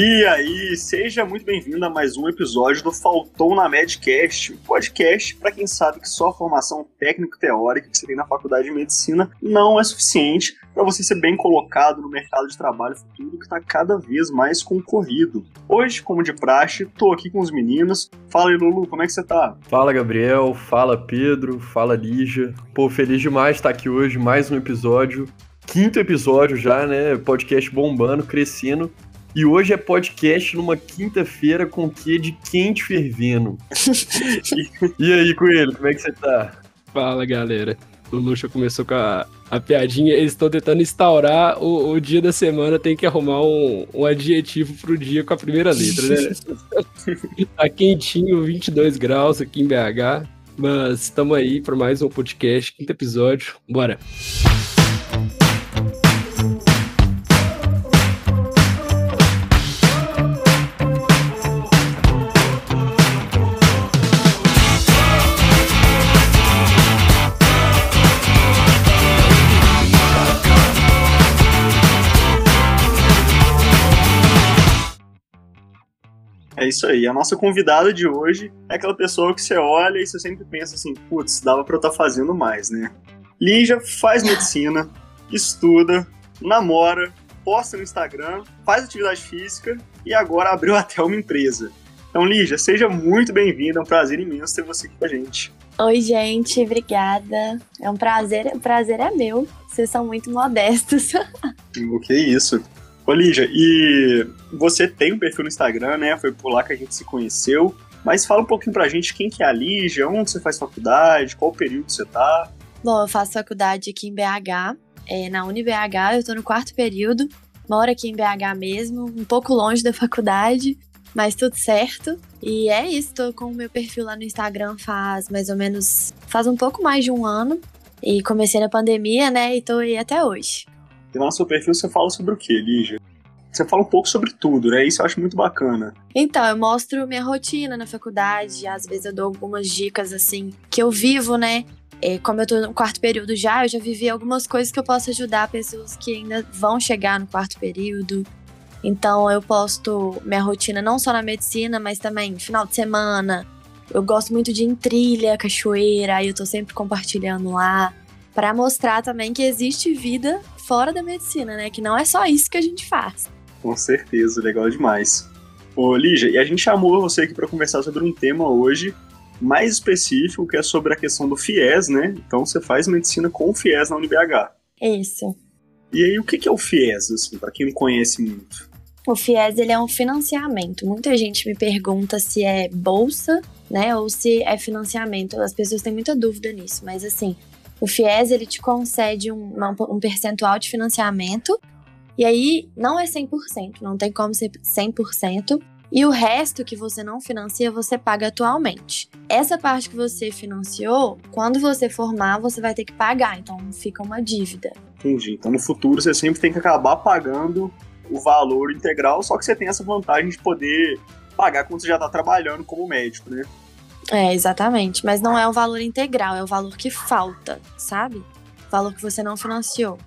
E aí, seja muito bem-vindo a mais um episódio do Faltou na Medcast, podcast para quem sabe que só a formação técnico-teórica que você tem na faculdade de medicina não é suficiente para você ser bem colocado no mercado de trabalho futuro que está cada vez mais concorrido. Hoje, como de praxe, tô aqui com os meninos. Fala aí, Lulu, como é que você tá? Fala, Gabriel. Fala, Pedro. Fala, Lígia. Pô, feliz demais estar aqui hoje, mais um episódio. Quinto episódio já, né? Podcast bombando, crescendo. E hoje é podcast numa quinta-feira com que de quente fervendo. e aí, Coelho, como é que você tá? Fala, galera. O Luxa começou com a, a piadinha. Eles estão tentando instaurar o, o, dia da semana, tem que arrumar um, um adjetivo pro dia com a primeira letra, né? tá quentinho, 22 graus aqui em BH. Mas estamos aí para mais um podcast, quinto episódio. Bora! É isso aí. A nossa convidada de hoje é aquela pessoa que você olha e você sempre pensa assim, putz, dava pra eu estar tá fazendo mais, né? Lígia faz medicina, estuda, namora, posta no Instagram, faz atividade física e agora abriu até uma empresa. Então, Lígia, seja muito bem-vinda. É um prazer imenso ter você aqui com a gente. Oi, gente, obrigada. É um prazer, o prazer é meu. Vocês são muito modestos. o que é isso? Ô, Lígia, e você tem um perfil no Instagram, né? Foi por lá que a gente se conheceu. Mas fala um pouquinho pra gente quem que é a Lígia, onde você faz faculdade, qual período você tá. Bom, eu faço faculdade aqui em BH, é, na UniBH, eu tô no quarto período. Moro aqui em BH mesmo, um pouco longe da faculdade, mas tudo certo. E é isso, tô com o meu perfil lá no Instagram faz mais ou menos, faz um pouco mais de um ano. E comecei na pandemia, né, e tô aí até hoje. E lá no seu perfil você fala sobre o que, Lígia? Você fala um pouco sobre tudo, né? Isso eu acho muito bacana. Então, eu mostro minha rotina na faculdade, às vezes eu dou algumas dicas, assim, que eu vivo, né? É, como eu tô no quarto período já, eu já vivi algumas coisas que eu posso ajudar pessoas que ainda vão chegar no quarto período. Então, eu posto minha rotina não só na medicina, mas também final de semana. Eu gosto muito de ir em trilha, cachoeira, aí eu tô sempre compartilhando lá para mostrar também que existe vida fora da medicina, né? Que não é só isso que a gente faz. Com certeza, legal demais. Ô, Lígia, e a gente chamou você aqui para conversar sobre um tema hoje mais específico, que é sobre a questão do FIES, né? Então você faz medicina com o FIES na UniBH. Isso. E aí, o que é o FIES, assim, para quem não conhece muito? O FIES ele é um financiamento. Muita gente me pergunta se é bolsa, né, ou se é financiamento. As pessoas têm muita dúvida nisso, mas assim, o FIES ele te concede um, um percentual de financiamento e aí não é 100%, não tem como ser 100%. E o resto que você não financia, você paga atualmente. Essa parte que você financiou, quando você formar, você vai ter que pagar, então fica uma dívida. Entendi. Então no futuro você sempre tem que acabar pagando o valor integral, só que você tem essa vantagem de poder pagar quando você já está trabalhando como médico, né? É, exatamente. Mas não é o valor integral, é o valor que falta, sabe? O valor que você não financiou.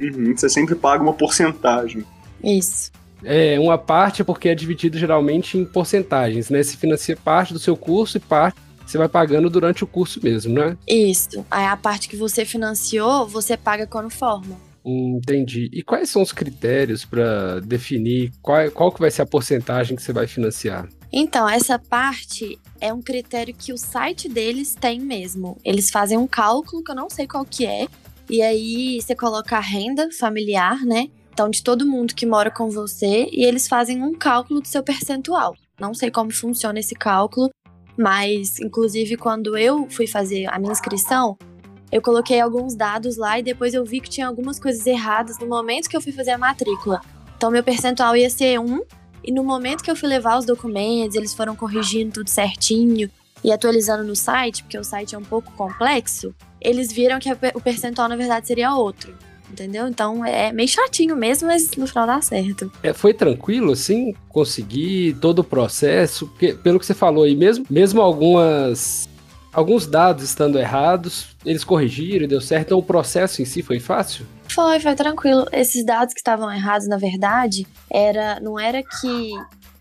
Uhum, você sempre paga uma porcentagem. Isso. É, uma parte é porque é dividido geralmente em porcentagens, né? Se financia parte do seu curso e parte você vai pagando durante o curso mesmo, né? Isso. Aí a parte que você financiou, você paga quando forma. Entendi. E quais são os critérios para definir qual, qual que vai ser a porcentagem que você vai financiar? Então, essa parte é um critério que o site deles tem mesmo. Eles fazem um cálculo que eu não sei qual que é. E aí você coloca a renda familiar, né? Então, de todo mundo que mora com você, e eles fazem um cálculo do seu percentual. Não sei como funciona esse cálculo, mas inclusive quando eu fui fazer a minha inscrição, eu coloquei alguns dados lá e depois eu vi que tinha algumas coisas erradas no momento que eu fui fazer a matrícula. Então, meu percentual ia ser 1 e no momento que eu fui levar os documentos, eles foram corrigindo tudo certinho e atualizando no site, porque o site é um pouco complexo, eles viram que o percentual na verdade seria outro. Entendeu? Então é meio chatinho mesmo, mas no final dá certo. É, foi tranquilo, assim, conseguir todo o processo? Porque, pelo que você falou aí, mesmo, mesmo algumas alguns dados estando errados, eles corrigiram e deu certo. Então o processo em si foi fácil? Foi, foi tranquilo. Esses dados que estavam errados, na verdade, era não era que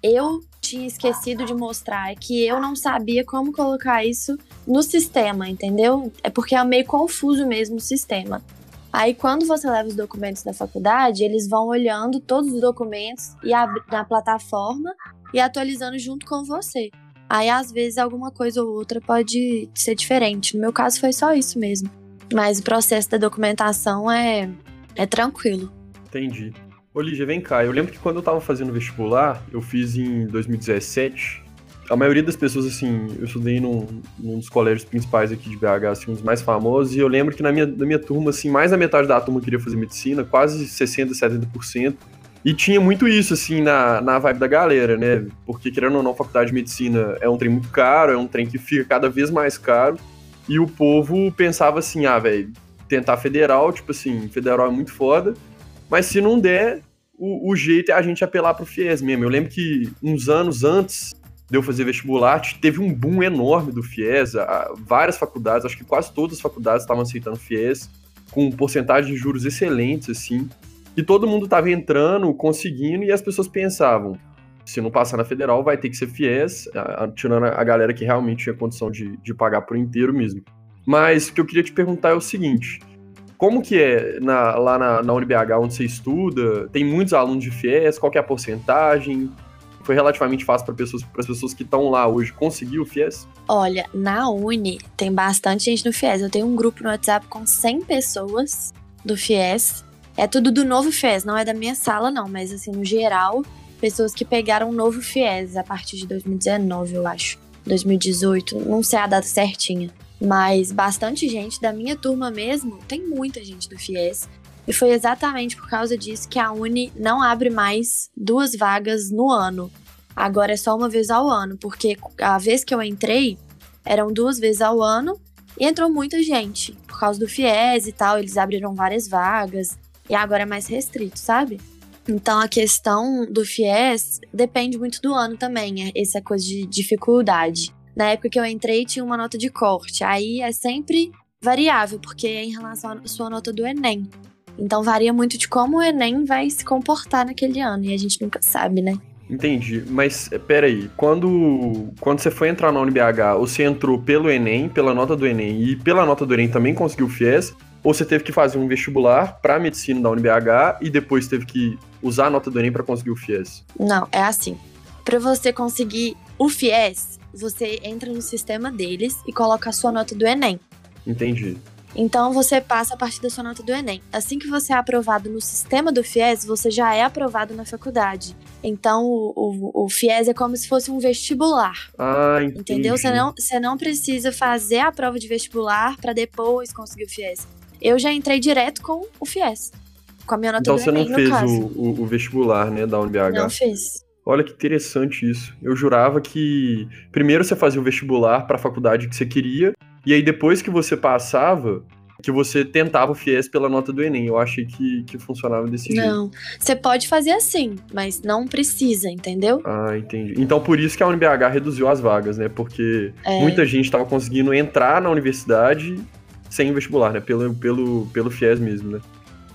eu tinha esquecido de mostrar, é que eu não sabia como colocar isso no sistema, entendeu? É porque é meio confuso mesmo o sistema. Aí, quando você leva os documentos da faculdade, eles vão olhando todos os documentos e na plataforma e atualizando junto com você. Aí, às vezes, alguma coisa ou outra pode ser diferente. No meu caso, foi só isso mesmo. Mas o processo da documentação é, é tranquilo. Entendi. Olívia, vem cá. Eu lembro que quando eu tava fazendo vestibular, eu fiz em 2017 a maioria das pessoas, assim, eu estudei num, num dos colégios principais aqui de BH, assim, um dos mais famosos, e eu lembro que na minha, na minha turma, assim, mais da metade da turma queria fazer medicina, quase 60%, 70%. E tinha muito isso, assim, na, na vibe da galera, né? Porque, querendo ou não, faculdade de medicina é um trem muito caro, é um trem que fica cada vez mais caro. E o povo pensava assim, ah, velho, tentar federal, tipo assim, federal é muito foda. Mas se não der, o, o jeito é a gente apelar pro FIES mesmo. Eu lembro que uns anos antes de eu fazer vestibular, teve um boom enorme do FIES, várias faculdades, acho que quase todas as faculdades estavam aceitando FIES, com porcentagem de juros excelentes, assim, e todo mundo estava entrando, conseguindo, e as pessoas pensavam, se não passar na federal, vai ter que ser FIES, tirando a galera que realmente tinha condição de, de pagar por inteiro mesmo. Mas o que eu queria te perguntar é o seguinte, como que é na, lá na, na UniBH, onde você estuda? Tem muitos alunos de FIES? Qual é a porcentagem? foi relativamente fácil para pessoas, as pessoas que estão lá hoje conseguir o FIES? Olha, na Uni tem bastante gente no FIES. Eu tenho um grupo no WhatsApp com 100 pessoas do FIES. É tudo do novo FIES, não é da minha sala, não, mas assim, no geral, pessoas que pegaram o novo FIES a partir de 2019, eu acho. 2018, não sei a data certinha. Mas bastante gente da minha turma mesmo, tem muita gente do FIES. E foi exatamente por causa disso que a Uni não abre mais duas vagas no ano. Agora é só uma vez ao ano, porque a vez que eu entrei eram duas vezes ao ano e entrou muita gente. Por causa do FIES e tal, eles abriram várias vagas e agora é mais restrito, sabe? Então a questão do FIES depende muito do ano também, é, essa coisa de dificuldade. Na época que eu entrei tinha uma nota de corte, aí é sempre variável, porque é em relação à sua nota do Enem. Então varia muito de como o Enem vai se comportar naquele ano, e a gente nunca sabe, né? Entendi, mas eh, peraí, quando, quando você foi entrar na UniBH, você entrou pelo Enem, pela nota do Enem, e pela nota do Enem também conseguiu o FIES, ou você teve que fazer um vestibular para medicina da UniBH e depois teve que usar a nota do Enem para conseguir o FIES? Não, é assim. Para você conseguir o FIES, você entra no sistema deles e coloca a sua nota do Enem. Entendi. Então você passa a partir da sua nota do Enem. Assim que você é aprovado no sistema do FIES, você já é aprovado na faculdade. Então o, o, o FIES é como se fosse um vestibular. Ah, entendi. Entendeu? Você não, você não precisa fazer a prova de vestibular para depois conseguir o FIES. Eu já entrei direto com o FIES. Com a minha nota então, do Enem, Então você não fez o, o, o, vestibular, né, da UNBH? Não fiz. Olha que interessante isso. Eu jurava que primeiro você fazia o vestibular para a faculdade que você queria e aí, depois que você passava, que você tentava o FIES pela nota do Enem. Eu achei que, que funcionava desse não, jeito. Não, você pode fazer assim, mas não precisa, entendeu? Ah, entendi. Então, por isso que a UNBH reduziu as vagas, né? Porque é. muita gente estava conseguindo entrar na universidade sem vestibular, né? Pelo, pelo, pelo FIES mesmo, né?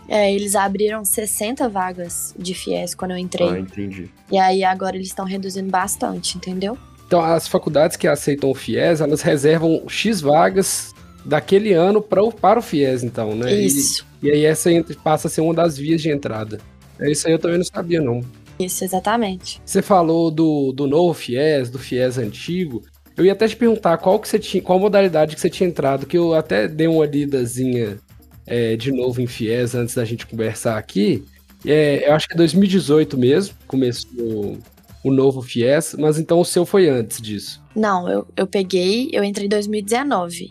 É, eles abriram 60 vagas de FIES quando eu entrei. Ah, entendi. E aí agora eles estão reduzindo bastante, entendeu? Então, as faculdades que aceitam o FIES, elas reservam X vagas daquele ano pra, para o FIES, então, né? Isso. E, e aí essa passa a ser uma das vias de entrada. É isso aí eu também não sabia, não. Isso, exatamente. Você falou do, do novo FIES, do FIES antigo. Eu ia até te perguntar qual que você tinha, qual modalidade que você tinha entrado, que eu até dei uma lidazinha é, de novo em FIES antes da gente conversar aqui. É, eu acho que é 2018 mesmo, começou o novo FIES, mas então o seu foi antes disso? Não, eu, eu peguei, eu entrei em 2019.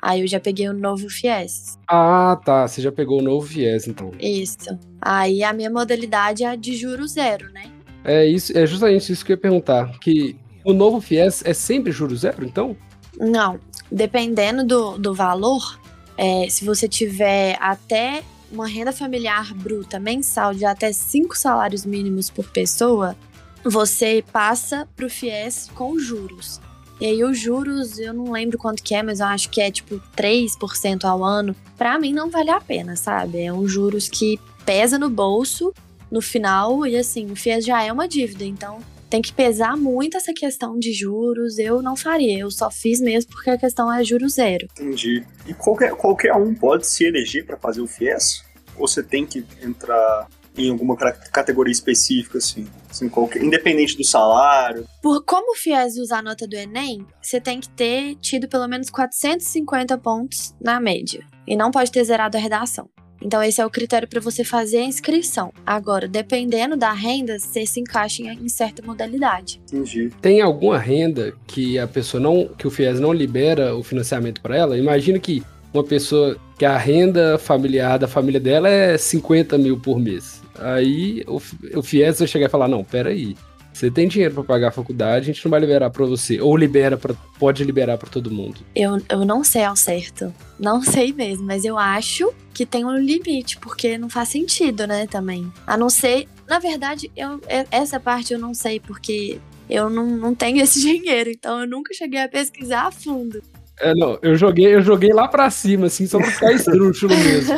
Aí eu já peguei o novo FIES. Ah, tá. Você já pegou o novo FIES, então. Isso. Aí a minha modalidade é de juro zero, né? É isso, é justamente isso que eu ia perguntar. Que o novo FIES é sempre juro zero, então? Não. Dependendo do, do valor, é, se você tiver até uma renda familiar bruta mensal de até cinco salários mínimos por pessoa, você passa para o FIES com juros. E aí os juros, eu não lembro quanto que é, mas eu acho que é tipo 3% ao ano. Pra mim não vale a pena, sabe? É um juros que pesa no bolso no final e assim, o FIES já é uma dívida, então tem que pesar muito essa questão de juros. Eu não faria, eu só fiz mesmo porque a questão é juro zero. Entendi. E qualquer, qualquer um pode se eleger para fazer o FIES? Ou você tem que entrar em alguma categoria específica, assim, assim qualquer, independente do salário? Por como o FIES usa a nota do Enem, você tem que ter tido pelo menos 450 pontos na média. E não pode ter zerado a redação. Então, esse é o critério para você fazer a inscrição. Agora, dependendo da renda, você se encaixa em certa modalidade. Entendi. Tem alguma renda que a pessoa não. que o FIES não libera o financiamento para ela? Imagina que uma pessoa que a renda familiar da família dela é 50 mil por mês. Aí o, o FIES vai chegar e falar: não, peraí. Você tem dinheiro para pagar a faculdade, a gente não vai liberar para você. Ou libera pra, pode liberar para todo mundo. Eu, eu não sei ao certo. Não sei mesmo, mas eu acho que tem um limite, porque não faz sentido, né, também. A não ser. Na verdade, eu, essa parte eu não sei, porque eu não, não tenho esse dinheiro, então eu nunca cheguei a pesquisar a fundo. É, não, eu joguei, eu joguei lá pra cima, assim, só pra ficar esdrúxulo mesmo.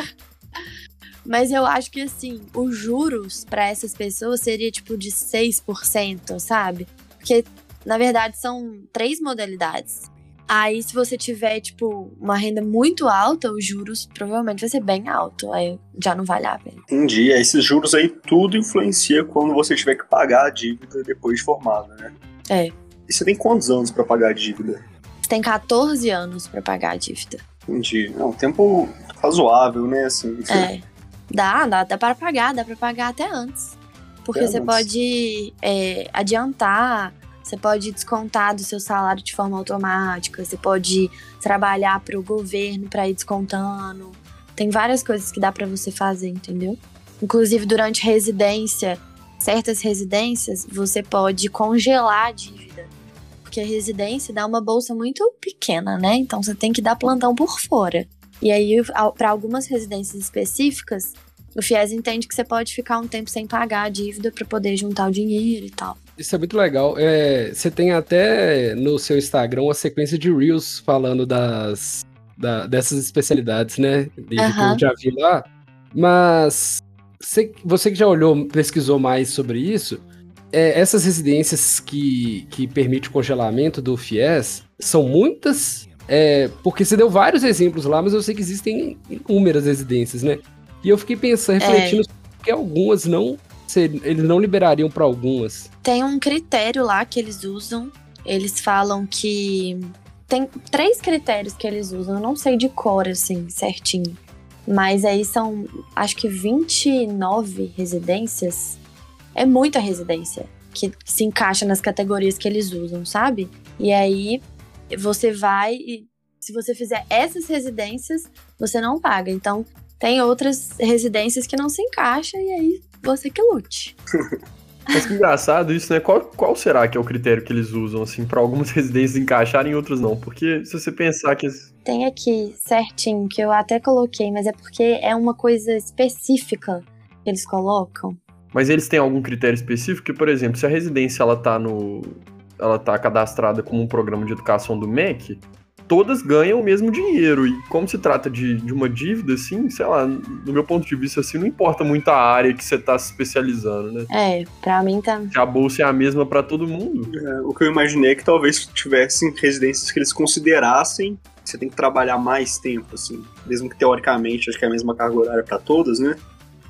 Mas eu acho que, assim, os juros para essas pessoas seria tipo de 6%, sabe? Porque, na verdade, são três modalidades. Aí, se você tiver, tipo, uma renda muito alta, os juros provavelmente vai ser bem alto. Aí já não vale a pena. Entendi. Esses juros aí tudo influencia quando você tiver que pagar a dívida depois de formado, né? É. E você tem quantos anos para pagar a dívida? Você tem 14 anos para pagar a dívida. Entendi. É um tempo razoável, né? Assim, é. Dá, dá, dá para pagar, dá para pagar até antes. Porque é, você mas... pode é, adiantar, você pode descontar do seu salário de forma automática, você pode trabalhar para o governo para ir descontando. Tem várias coisas que dá para você fazer, entendeu? Inclusive durante residência, certas residências, você pode congelar a dívida. Porque a residência dá uma bolsa muito pequena, né? Então você tem que dar plantão por fora. E aí, para algumas residências específicas, o FIES entende que você pode ficar um tempo sem pagar a dívida para poder juntar o dinheiro e tal. Isso é muito legal. É, você tem até no seu Instagram uma sequência de Reels falando das, da, dessas especialidades, né? Desde que eu já vi lá. Mas você, você que já olhou, pesquisou mais sobre isso, é, essas residências que, que permitem o congelamento do FIES são muitas é, porque você deu vários exemplos lá, mas eu sei que existem inúmeras residências, né? E eu fiquei pensando, refletindo, é. que algumas não. Eles não liberariam para algumas. Tem um critério lá que eles usam. Eles falam que. Tem três critérios que eles usam, eu não sei de cor, assim, certinho. Mas aí são, acho que 29 residências. É muita residência que se encaixa nas categorias que eles usam, sabe? E aí você vai e se você fizer essas residências, você não paga. Então, tem outras residências que não se encaixam e aí você que lute. Mas que engraçado isso, né? Qual, qual será que é o critério que eles usam, assim, para algumas residências encaixarem e outras não? Porque se você pensar que. Tem aqui certinho, que eu até coloquei, mas é porque é uma coisa específica que eles colocam. Mas eles têm algum critério específico? Que, por exemplo, se a residência ela tá no, ela tá cadastrada como um programa de educação do MEC, todas ganham o mesmo dinheiro. E como se trata de, de uma dívida, assim, sei lá, do meu ponto de vista, assim, não importa muito a área que você tá se especializando, né? É, pra mim tá. a bolsa é a mesma para todo mundo. É, o que eu imaginei é que talvez tivessem residências que eles considerassem que você tem que trabalhar mais tempo, assim. Mesmo que teoricamente acho que é a mesma carga horária para todas, né?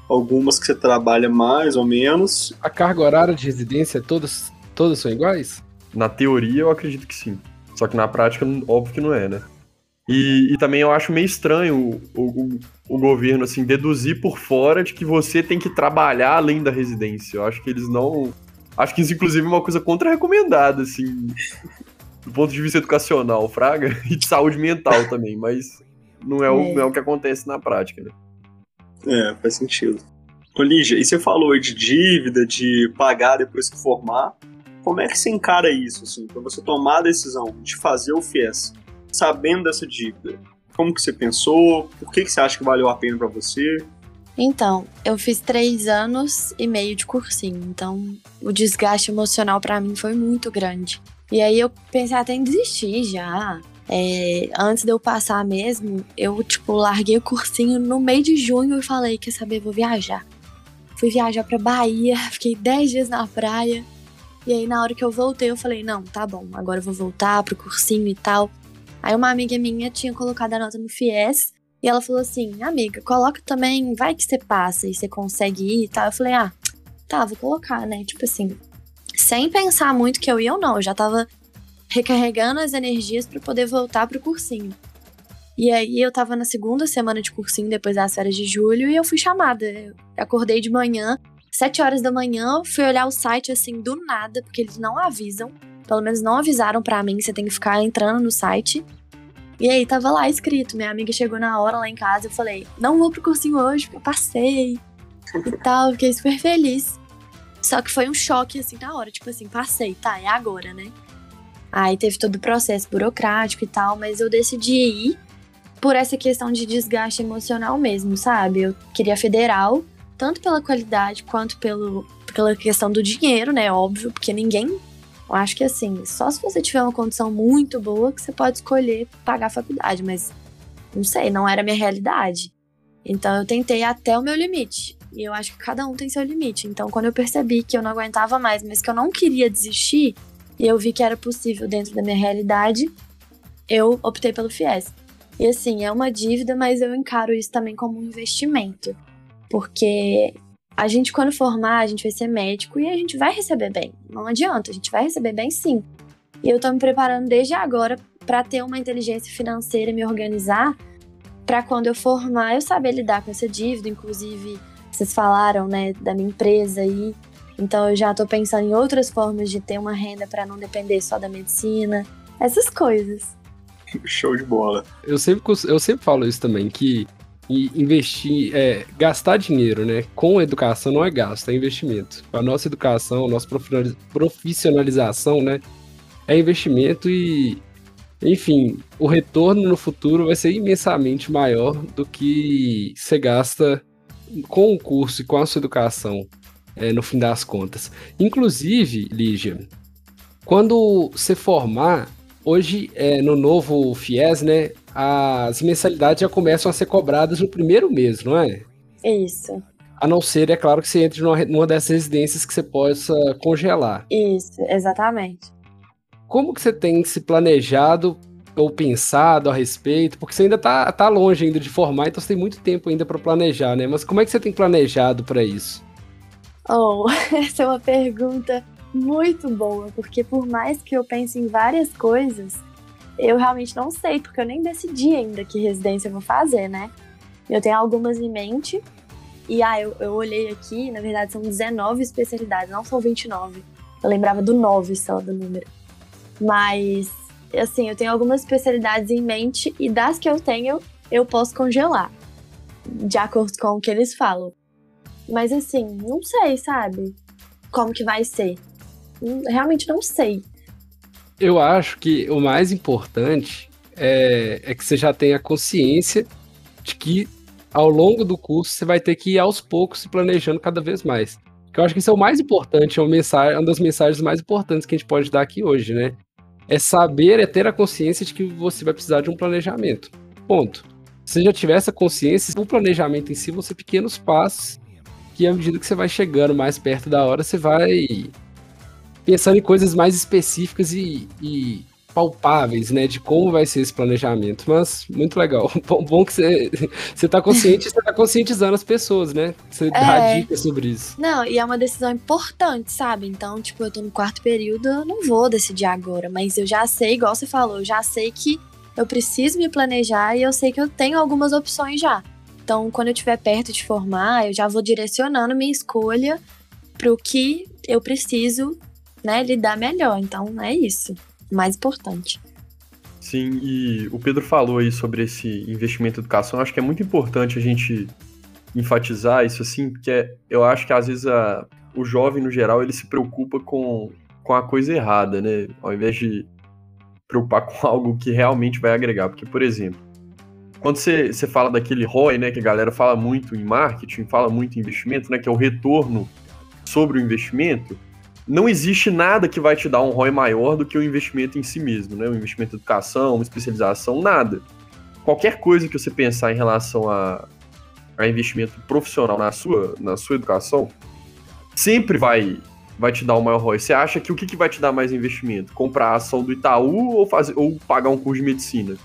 Algumas que você trabalha mais ou menos. A carga horária de residência, todas, todas são iguais? Na teoria, eu acredito que sim. Só que na prática, óbvio que não é, né? E, e também eu acho meio estranho o, o, o, governo, assim, deduzir por fora de que você tem que trabalhar além da residência. Eu acho que eles não. Acho que isso, inclusive, é uma coisa contra-recomendada, assim, do ponto de vista educacional, Fraga, e de saúde mental também, mas não é, O, é. não é o que acontece na prática, né? É, faz sentido. Ô, Lígia, e você falou de dívida, de pagar depois que formar. Como é que você encara isso, assim, para você tomar a decisão de fazer o FIES, sabendo dessa dívida? Como que você pensou? Por que, que você acha que valeu a pena para você? Então, eu fiz três anos e meio de cursinho, então o desgaste emocional para mim foi muito grande. E aí eu pensei até em desistir já. É, antes de eu passar mesmo, eu, tipo, larguei o cursinho no meio de junho e falei, quer saber, vou viajar. Fui viajar pra Bahia, fiquei 10 dias na praia. E aí, na hora que eu voltei, eu falei, não, tá bom, agora eu vou voltar pro cursinho e tal. Aí uma amiga minha tinha colocado a nota no FIES e ela falou assim, amiga, coloca também, vai que você passa e você consegue ir e tal. Eu falei, ah, tá, vou colocar, né? Tipo assim, sem pensar muito que eu ia ou não, eu já tava recarregando as energias para poder voltar pro cursinho. E aí eu tava na segunda semana de cursinho depois das férias de julho e eu fui chamada. Eu acordei de manhã, sete horas da manhã, fui olhar o site assim do nada, porque eles não avisam. Pelo menos não avisaram para mim, você tem que ficar entrando no site. E aí tava lá escrito, minha amiga chegou na hora lá em casa, eu falei, não vou pro cursinho hoje, porque eu passei e tal, fiquei super feliz. Só que foi um choque assim na hora, tipo assim, passei, tá, é agora, né? Aí teve todo o processo burocrático e tal, mas eu decidi ir por essa questão de desgaste emocional mesmo, sabe? Eu queria federal, tanto pela qualidade quanto pelo, pela questão do dinheiro, né? Óbvio, porque ninguém. Eu acho que assim, só se você tiver uma condição muito boa que você pode escolher pagar a faculdade, mas não sei, não era a minha realidade. Então eu tentei até o meu limite. E eu acho que cada um tem seu limite. Então quando eu percebi que eu não aguentava mais, mas que eu não queria desistir, e eu vi que era possível dentro da minha realidade, eu optei pelo FIES. E assim, é uma dívida, mas eu encaro isso também como um investimento. Porque a gente, quando formar, a gente vai ser médico e a gente vai receber bem. Não adianta, a gente vai receber bem sim. E eu tô me preparando desde agora para ter uma inteligência financeira e me organizar para quando eu formar eu saber lidar com essa dívida. Inclusive, vocês falaram, né, da minha empresa aí. Então eu já tô pensando em outras formas de ter uma renda para não depender só da medicina, essas coisas. Show de bola. Eu sempre, eu sempre falo isso também, que investir, é, gastar dinheiro, né, com educação não é gasto, é investimento. A nossa educação, a nossa profissionalização, né, é investimento e, enfim, o retorno no futuro vai ser imensamente maior do que você gasta com o curso e com a sua educação é, no fim das contas. Inclusive, Lígia, quando você formar, hoje é, no novo FIES, né, as mensalidades já começam a ser cobradas no primeiro mês, não é? Isso. A não ser, é claro, que você entre numa, numa dessas residências que você possa congelar. Isso, exatamente. Como que você tem se planejado ou pensado a respeito? Porque você ainda tá, tá longe ainda de formar, então você tem muito tempo ainda para planejar, né? Mas como é que você tem planejado para isso? Oh, essa é uma pergunta muito boa, porque por mais que eu pense em várias coisas, eu realmente não sei, porque eu nem decidi ainda que residência eu vou fazer, né? Eu tenho algumas em mente, e ah, eu, eu olhei aqui, na verdade são 19 especialidades, não são 29. Eu lembrava do 9 só do número. Mas, assim, eu tenho algumas especialidades em mente, e das que eu tenho, eu posso congelar, de acordo com o que eles falam. Mas assim, não sei, sabe? Como que vai ser. Hum, realmente não sei. Eu acho que o mais importante é, é que você já tenha consciência de que ao longo do curso você vai ter que ir aos poucos se planejando cada vez mais. Que eu acho que isso é o mais importante, é uma, das mensagens mais importantes que a gente pode dar aqui hoje, né? É saber, é ter a consciência de que você vai precisar de um planejamento. Ponto. Se você já tiver essa consciência, o planejamento em si vão ser pequenos passos que à medida que você vai chegando mais perto da hora, você vai pensando em coisas mais específicas e, e palpáveis, né, de como vai ser esse planejamento. Mas muito legal. Bom, bom que você, você tá consciente, você tá conscientizando as pessoas, né? Você é... dá dicas sobre isso. Não, e é uma decisão importante, sabe? Então, tipo, eu tô no quarto período, eu não vou decidir agora, mas eu já sei, igual você falou, eu já sei que eu preciso me planejar e eu sei que eu tenho algumas opções já. Então, quando eu estiver perto de formar, eu já vou direcionando minha escolha para o que eu preciso, né, lidar melhor. Então, é isso. Mais importante. Sim, e o Pedro falou aí sobre esse investimento em educação. Eu acho que é muito importante a gente enfatizar isso assim, porque eu acho que às vezes a, o jovem, no geral, ele se preocupa com, com a coisa errada, né? Ao invés de preocupar com algo que realmente vai agregar. Porque, por exemplo, quando você, você fala daquele ROI, né, que a galera fala muito em marketing, fala muito em investimento, né, que é o retorno sobre o investimento, não existe nada que vai te dar um ROI maior do que o investimento em si mesmo, né? O investimento em educação, uma especialização, nada. Qualquer coisa que você pensar em relação a, a investimento profissional na sua, na sua educação, sempre vai vai te dar o maior ROI. Você acha que o que, que vai te dar mais investimento? Comprar a ação do Itaú ou, fazer, ou pagar um curso de medicina?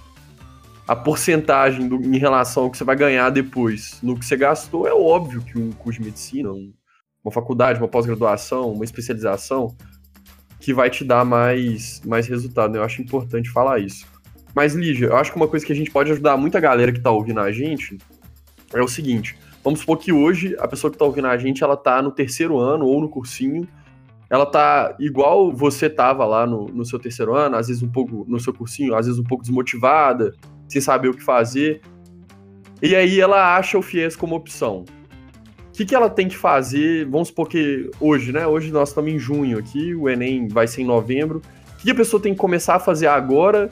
A porcentagem do, em relação ao que você vai ganhar depois no que você gastou é óbvio que um curso de medicina, um, uma faculdade, uma pós-graduação, uma especialização, que vai te dar mais, mais resultado. Né? Eu acho importante falar isso. Mas, Lígia, eu acho que uma coisa que a gente pode ajudar muita galera que está ouvindo a gente é o seguinte. Vamos supor que hoje a pessoa que está ouvindo a gente, ela tá no terceiro ano ou no cursinho, ela tá igual você tava lá no, no seu terceiro ano, às vezes um pouco no seu cursinho, às vezes um pouco desmotivada, sem saber o que fazer. E aí ela acha o FIES como opção que, que ela tem que fazer? Vamos supor que hoje, né? Hoje nós estamos em junho aqui, o Enem vai ser em novembro. O que a pessoa tem que começar a fazer agora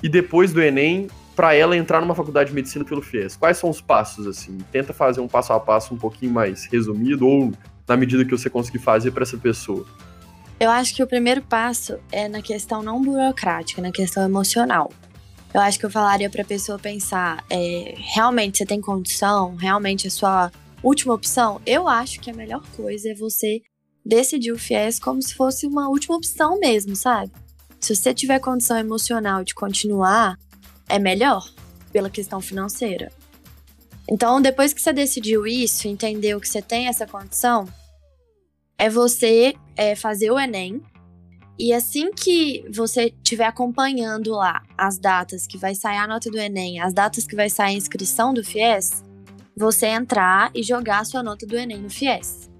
e depois do Enem para ela entrar numa faculdade de medicina pelo FIES? Quais são os passos, assim? Tenta fazer um passo a passo um pouquinho mais resumido ou na medida que você conseguir fazer para essa pessoa. Eu acho que o primeiro passo é na questão não burocrática, na questão emocional. Eu acho que eu falaria para a pessoa pensar, é, realmente você tem condição, realmente a sua última opção, eu acho que a melhor coisa é você decidir o FIES como se fosse uma última opção mesmo, sabe? Se você tiver condição emocional de continuar, é melhor pela questão financeira. Então, depois que você decidiu isso, entendeu que você tem essa condição, é você é, fazer o Enem. E assim que você estiver acompanhando lá as datas que vai sair a nota do Enem, as datas que vai sair a inscrição do FIES, você entrar e jogar a sua nota do Enem no FIES.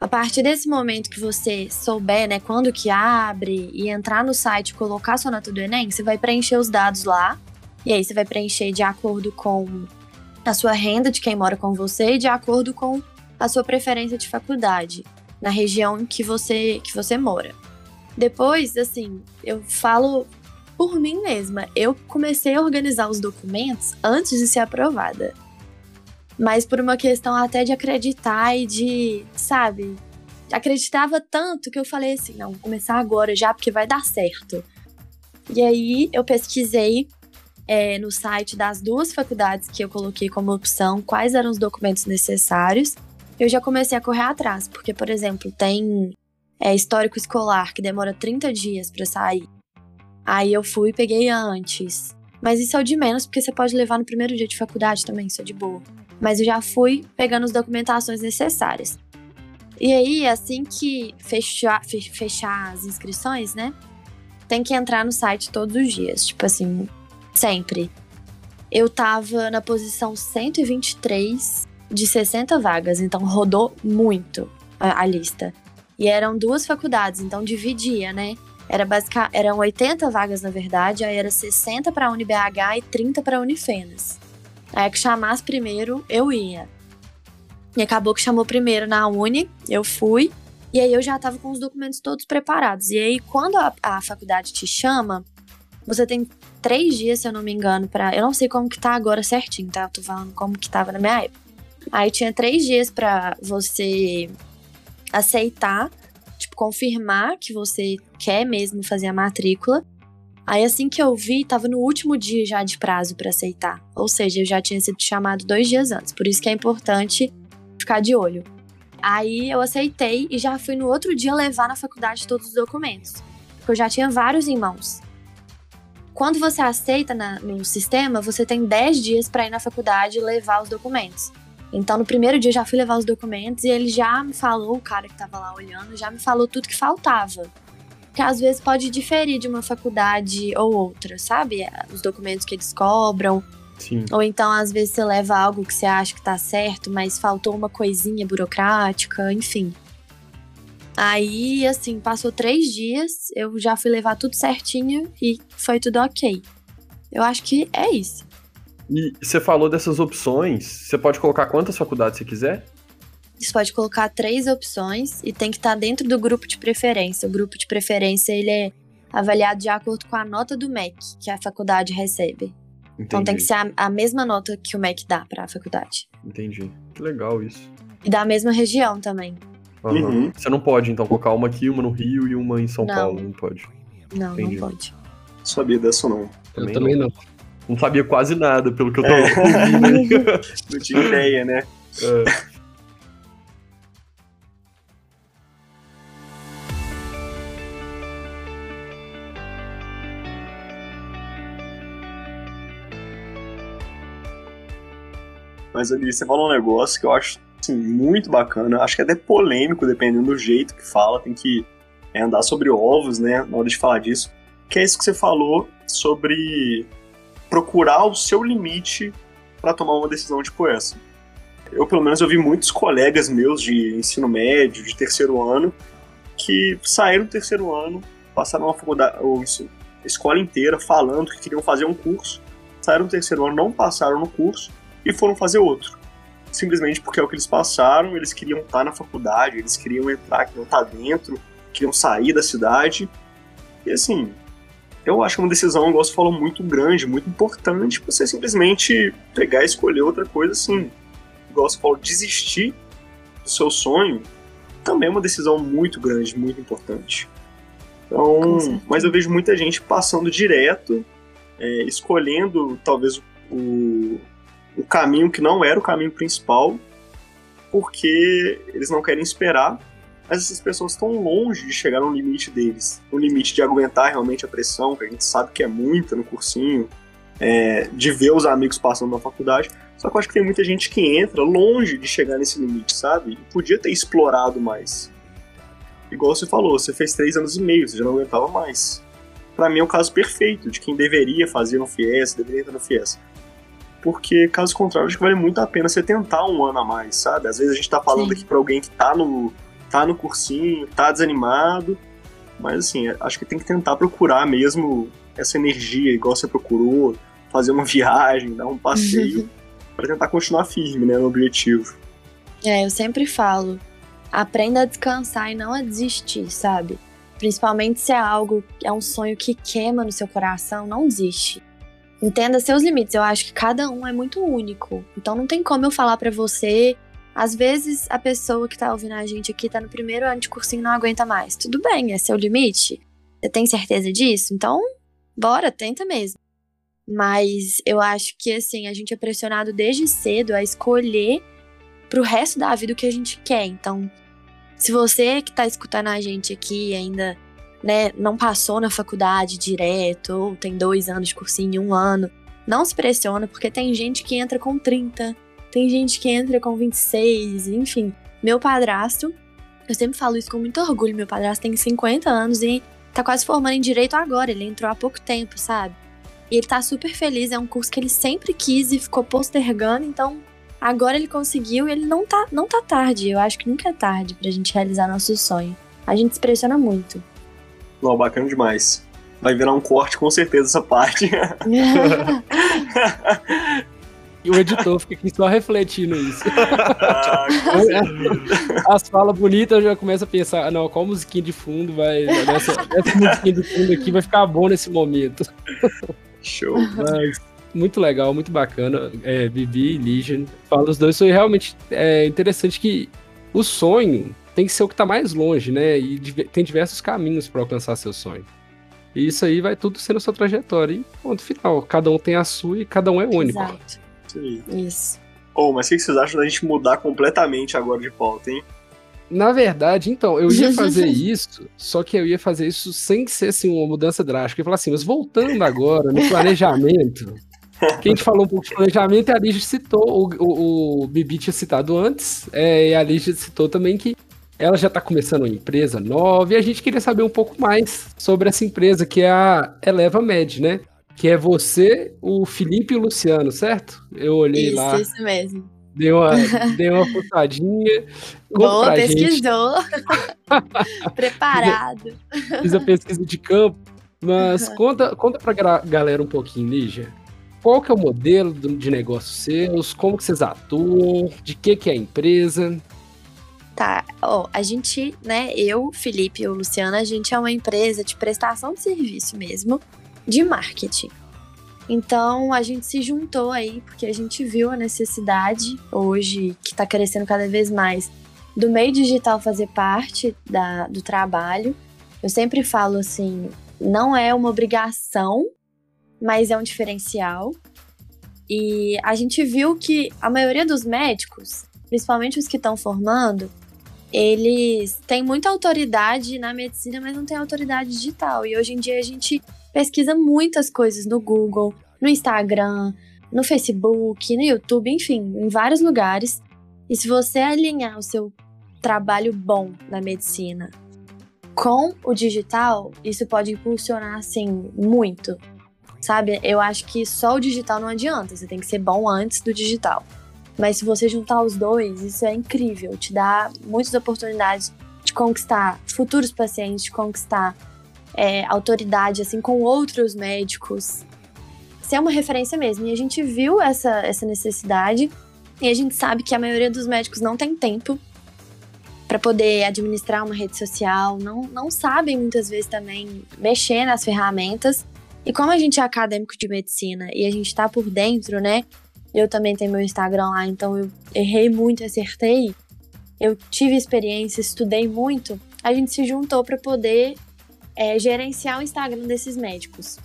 A partir desse momento que você souber, né, quando que abre e entrar no site e colocar sua nota do Enem, você vai preencher os dados lá. E aí você vai preencher de acordo com a sua renda de quem mora com você e de acordo com a sua preferência de faculdade na região em que você que você mora. Depois, assim, eu falo por mim mesma. Eu comecei a organizar os documentos antes de ser aprovada mas por uma questão até de acreditar e de, sabe, acreditava tanto que eu falei assim, não, vou começar agora já porque vai dar certo. E aí eu pesquisei é, no site das duas faculdades que eu coloquei como opção quais eram os documentos necessários. Eu já comecei a correr atrás, porque, por exemplo, tem é, histórico escolar que demora 30 dias para sair. Aí eu fui e peguei antes. Mas isso é o de menos, porque você pode levar no primeiro dia de faculdade também, isso é de boa mas eu já fui pegando as documentações necessárias. E aí, assim que fechar, fechar as inscrições, né? Tem que entrar no site todos os dias, tipo assim, sempre. Eu tava na posição 123 de 60 vagas, então rodou muito a, a lista. E eram duas faculdades, então dividia, né? Era basic, eram 80 vagas na verdade, aí era 60 para a UniBH e 30 para a Unifenas. Aí que chamasse primeiro, eu ia. E acabou que chamou primeiro na Uni, eu fui. E aí eu já tava com os documentos todos preparados. E aí, quando a, a faculdade te chama, você tem três dias, se eu não me engano, para Eu não sei como que tá agora certinho, tá? Eu tô falando como que tava na minha época. Aí tinha três dias para você aceitar, tipo, confirmar que você quer mesmo fazer a matrícula. Aí assim que eu vi, tava no último dia já de prazo para aceitar. Ou seja, eu já tinha sido chamado dois dias antes. Por isso que é importante ficar de olho. Aí eu aceitei e já fui no outro dia levar na faculdade todos os documentos. Porque eu já tinha vários em mãos. Quando você aceita na, no sistema, você tem 10 dias para ir na faculdade e levar os documentos. Então, no primeiro dia, eu já fui levar os documentos e ele já me falou, o cara que tava lá olhando, já me falou tudo que faltava que às vezes pode diferir de uma faculdade ou outra, sabe? Os documentos que eles cobram. Sim. Ou então, às vezes, você leva algo que você acha que tá certo, mas faltou uma coisinha burocrática, enfim. Aí, assim, passou três dias, eu já fui levar tudo certinho e foi tudo ok. Eu acho que é isso. E você falou dessas opções, você pode colocar quantas faculdades você quiser? Você pode colocar três opções e tem que estar tá dentro do grupo de preferência. O grupo de preferência ele é avaliado de acordo com a nota do MEC que a faculdade recebe. Entendi. Então tem que ser a, a mesma nota que o MEC dá para a faculdade. Entendi. Que legal isso. E da mesma região também. Uhum. Você não pode, então, colocar uma aqui, uma no Rio e uma em São Não. Paulo, não pode. Não, Entendi. não pode. Sabia dessa não. Eu Também também não. Não sabia quase nada, pelo que eu tô É. ouvindo. Não tinha ideia, né? É. Mas ali você falou um negócio que eu acho assim, muito bacana. Acho que é até polêmico, dependendo do jeito que fala. Tem que é, andar sobre ovos, né? Na hora de falar disso. Que é isso que você falou sobre procurar o seu limite para tomar uma decisão tipo essa. Eu, pelo menos, eu vi muitos colegas meus de ensino médio, de terceiro ano, que saíram do terceiro ano, passaram uma faculdade, ou isso, escola inteira falando que queriam fazer um curso, saíram do terceiro ano, não passaram no curso e foram fazer outro. Simplesmente porque é o que eles passaram, eles queriam estar na faculdade, eles queriam entrar, queriam estar dentro, queriam sair da cidade. E assim, eu acho que uma decisão, igual você falou, muito grande, muito importante, você simplesmente pegar e escolher outra coisa assim. Igual você falou, desistir do seu sonho também é uma decisão muito grande, muito importante. Então, mas eu vejo muita gente passando direto, é, escolhendo talvez o, o caminho que não era o caminho principal, porque eles não querem esperar, mas essas pessoas estão longe de chegar no limite deles, no limite de aguentar realmente a pressão, que a gente sabe que é muita no cursinho, é, de ver os amigos passando na faculdade. Só que eu acho que tem muita gente que entra longe de chegar nesse limite, sabe? E podia ter explorado mais. Igual você falou, você fez três anos e meio, você já não aguentava mais. Pra mim é o caso perfeito de quem deveria fazer no FIES, deveria entrar no FIES. Porque, caso contrário, acho que vale muito a pena você tentar um ano a mais, sabe? Às vezes a gente tá falando Sim. aqui pra alguém que tá no, tá no cursinho, tá desanimado, mas assim, acho que tem que tentar procurar mesmo essa energia, igual você procurou, fazer uma viagem, dar um passeio, pra tentar continuar firme, né, no objetivo. É, eu sempre falo, aprenda a descansar e não a desistir, sabe? Principalmente se é algo, é um sonho que queima no seu coração, não desiste. Entenda seus limites, eu acho que cada um é muito único. Então não tem como eu falar pra você. Às vezes a pessoa que tá ouvindo a gente aqui tá no primeiro ano de cursinho e não aguenta mais. Tudo bem, é seu limite. Você tem certeza disso? Então, bora, tenta mesmo. Mas eu acho que assim, a gente é pressionado desde cedo a escolher pro resto da vida o que a gente quer. Então, se você que tá escutando a gente aqui ainda, né, não passou na faculdade direto, ou tem dois anos de cursinho, um ano, não se pressiona, porque tem gente que entra com 30, tem gente que entra com 26, enfim. Meu padrasto, eu sempre falo isso com muito orgulho, meu padrasto tem 50 anos e tá quase formando em direito agora, ele entrou há pouco tempo, sabe? E ele tá super feliz, é um curso que ele sempre quis e ficou postergando, então agora ele conseguiu e ele não tá, não tá tarde. Eu acho que nunca é tarde pra gente realizar nosso sonho. A gente se pressiona muito. Não, bacana demais. Vai virar um corte com certeza essa parte. E o editor fica aqui só refletindo isso. Ah. As falas bonitas eu já começo a pensar, ah, não, qual musiquinha de fundo vai. Essa, essa musiquinha de fundo aqui vai ficar bom nesse momento. Show. Mas muito legal, muito bacana. É, Bibi e Legion. Fala os dois, foi realmente é, interessante que o sonho tem que ser o que tá mais longe, né? E tem diversos caminhos para alcançar seu sonho. E isso aí vai tudo sendo sua trajetória. E ponto final. Cada um tem a sua e cada um é único. Exato. Isso. Oh, mas o que vocês acham da gente mudar completamente agora de pauta, hein? Na verdade, então, eu ia fazer isso, só que eu ia fazer isso sem ser assim, uma mudança drástica. Eu ia falar assim, mas voltando agora no planejamento, que a gente falou um pouco de planejamento e a Lígia citou, o, o, o Bibi tinha citado antes, é, e a Lígia citou também que ela já está começando uma empresa nova e a gente queria saber um pouco mais sobre essa empresa, que é a Eleva Med, né? Que é você, o Felipe e o Luciano, certo? Eu olhei Isso, lá, isso mesmo. dei uma, dei uma Boa, pra gente. pesquisou. Preparado. fiz a pesquisa de campo, mas conta, conta pra galera um pouquinho, Lígia. Qual que é o modelo de negócios seus? Como que vocês atuam? De que que é a empresa? Tá, ó, a gente, né, eu, Felipe e o Luciano, a gente é uma empresa de prestação de serviço mesmo, de marketing. Então, a gente se juntou aí, porque a gente viu a necessidade hoje, que tá crescendo cada vez mais, do meio digital fazer parte da, do trabalho. Eu sempre falo assim, não é uma obrigação, mas é um diferencial. E a gente viu que a maioria dos médicos, principalmente os que estão formando, eles têm muita autoridade na medicina, mas não têm autoridade digital. E hoje em dia a gente pesquisa muitas coisas no Google, no Instagram, no Facebook, no YouTube, enfim, em vários lugares. E se você alinhar o seu trabalho bom na medicina com o digital, isso pode impulsionar, assim, muito. Sabe? Eu acho que só o digital não adianta, você tem que ser bom antes do digital. Mas se você juntar os dois, isso é incrível, te dá muitas oportunidades de conquistar futuros pacientes, de conquistar é, autoridade, assim, com outros médicos. Ser uma referência mesmo. E a gente viu essa, essa necessidade e a gente sabe que a maioria dos médicos não tem tempo para poder administrar uma rede social, não, não sabem muitas vezes também mexer nas ferramentas. E como a gente é acadêmico de medicina e a gente tá por dentro, né? Eu também tenho meu Instagram lá, então eu errei muito, acertei. Eu tive experiência, estudei muito. A gente se juntou para poder é, gerenciar o Instagram desses médicos.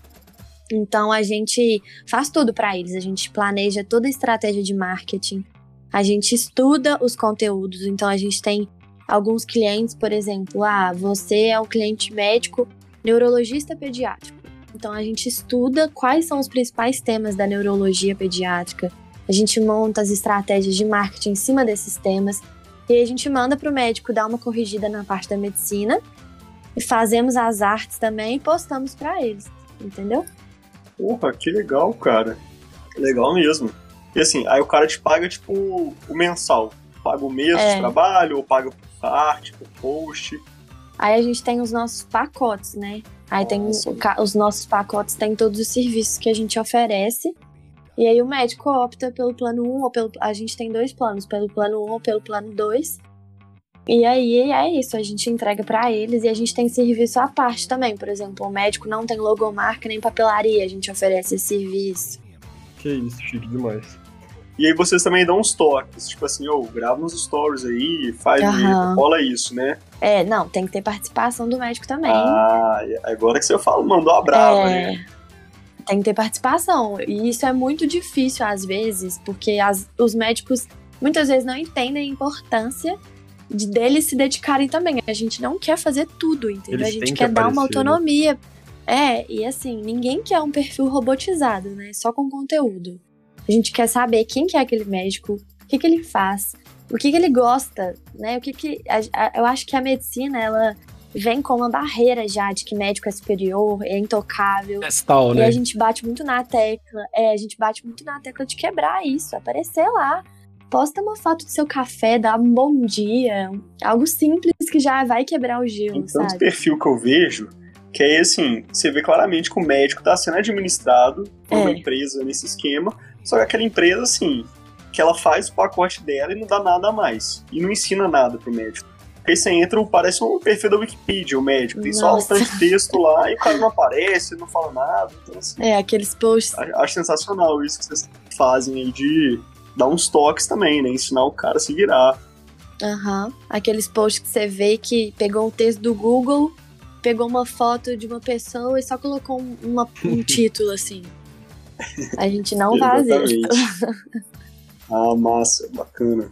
Então a gente faz tudo para eles, a gente planeja toda a estratégia de marketing, a gente estuda os conteúdos, então a gente tem alguns clientes, por exemplo, ah, você é um cliente médico neurologista pediátrico. Então a gente estuda quais são os principais temas da neurologia pediátrica. A gente monta as estratégias de marketing em cima desses temas e a gente manda para o médico dar uma corrigida na parte da medicina e fazemos as artes também e postamos para eles, entendeu? Porra, que legal, cara. Legal mesmo. E assim, aí o cara te paga tipo o mensal. Paga o mês é. de trabalho ou paga por arte, por post. Aí a gente tem os nossos pacotes, né? Aí tem os nossos pacotes, tem todos os serviços que a gente oferece. E aí o médico opta pelo plano 1 ou pelo. A gente tem dois planos, pelo plano 1 ou pelo plano 2. E aí é isso, a gente entrega para eles e a gente tem serviço à parte também. Por exemplo, o médico não tem logomarca nem papelaria, a gente oferece esse serviço. Que isso, chique demais. E aí vocês também dão uns toques, tipo assim, ô, oh, grava uns stories aí, faz uhum. rola isso, né? É, não, tem que ter participação do médico também. Ah, agora que você fala, mandou a brava, é... né? Tem que ter participação. E isso é muito difícil às vezes, porque as, os médicos muitas vezes não entendem a importância de deles se dedicarem também. A gente não quer fazer tudo, entendeu? Eles a gente quer que dar uma né? autonomia. É, e assim, ninguém quer um perfil robotizado, né? Só com conteúdo. A gente quer saber quem que é aquele médico, o que, que ele faz, o que, que ele gosta, né? O que que. A, a, eu acho que a medicina, ela vem com uma barreira já de que médico é superior, é intocável. É tal, né? E a gente bate muito na tecla. É, a gente bate muito na tecla de quebrar isso, aparecer lá. Posta uma foto do seu café, dá um bom dia. Algo simples que já vai quebrar o gelo, então, sabe? Tanto perfil que eu vejo, que é assim, você vê claramente que o médico está sendo administrado por é. uma empresa nesse esquema, só que aquela empresa, assim, que ela faz o pacote dela e não dá nada a mais. E não ensina nada pro médico. Aí você entra, parece um perfil da Wikipedia, o médico. Tem Nossa. só de texto lá e o cara não aparece, não fala nada. Então, assim, é, aqueles posts. Acho sensacional isso que vocês fazem aí de dar uns toques também, né? Ensinar o cara a se virar. Aham. Uhum. Aqueles posts que você vê que pegou um texto do Google, pegou uma foto de uma pessoa e só colocou um, uma, um título assim. A gente não faz isso. ah, massa, bacana.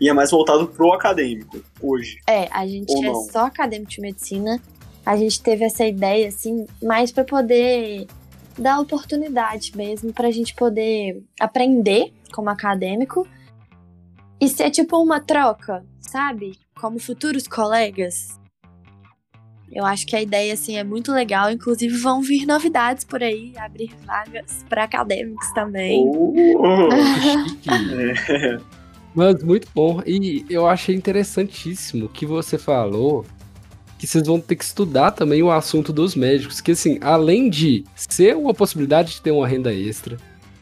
E é mais voltado pro acadêmico, hoje. É, a gente é não? só acadêmico de medicina. A gente teve essa ideia, assim, mais para poder dar oportunidade mesmo, pra gente poder aprender como acadêmico e ser tipo uma troca, sabe? Como futuros colegas. Eu acho que a ideia assim é muito legal, inclusive vão vir novidades por aí, abrir vagas para acadêmicos também. Oh, é. Mas muito bom. E eu achei interessantíssimo que você falou que vocês vão ter que estudar também o assunto dos médicos, que assim, além de ser uma possibilidade de ter uma renda extra,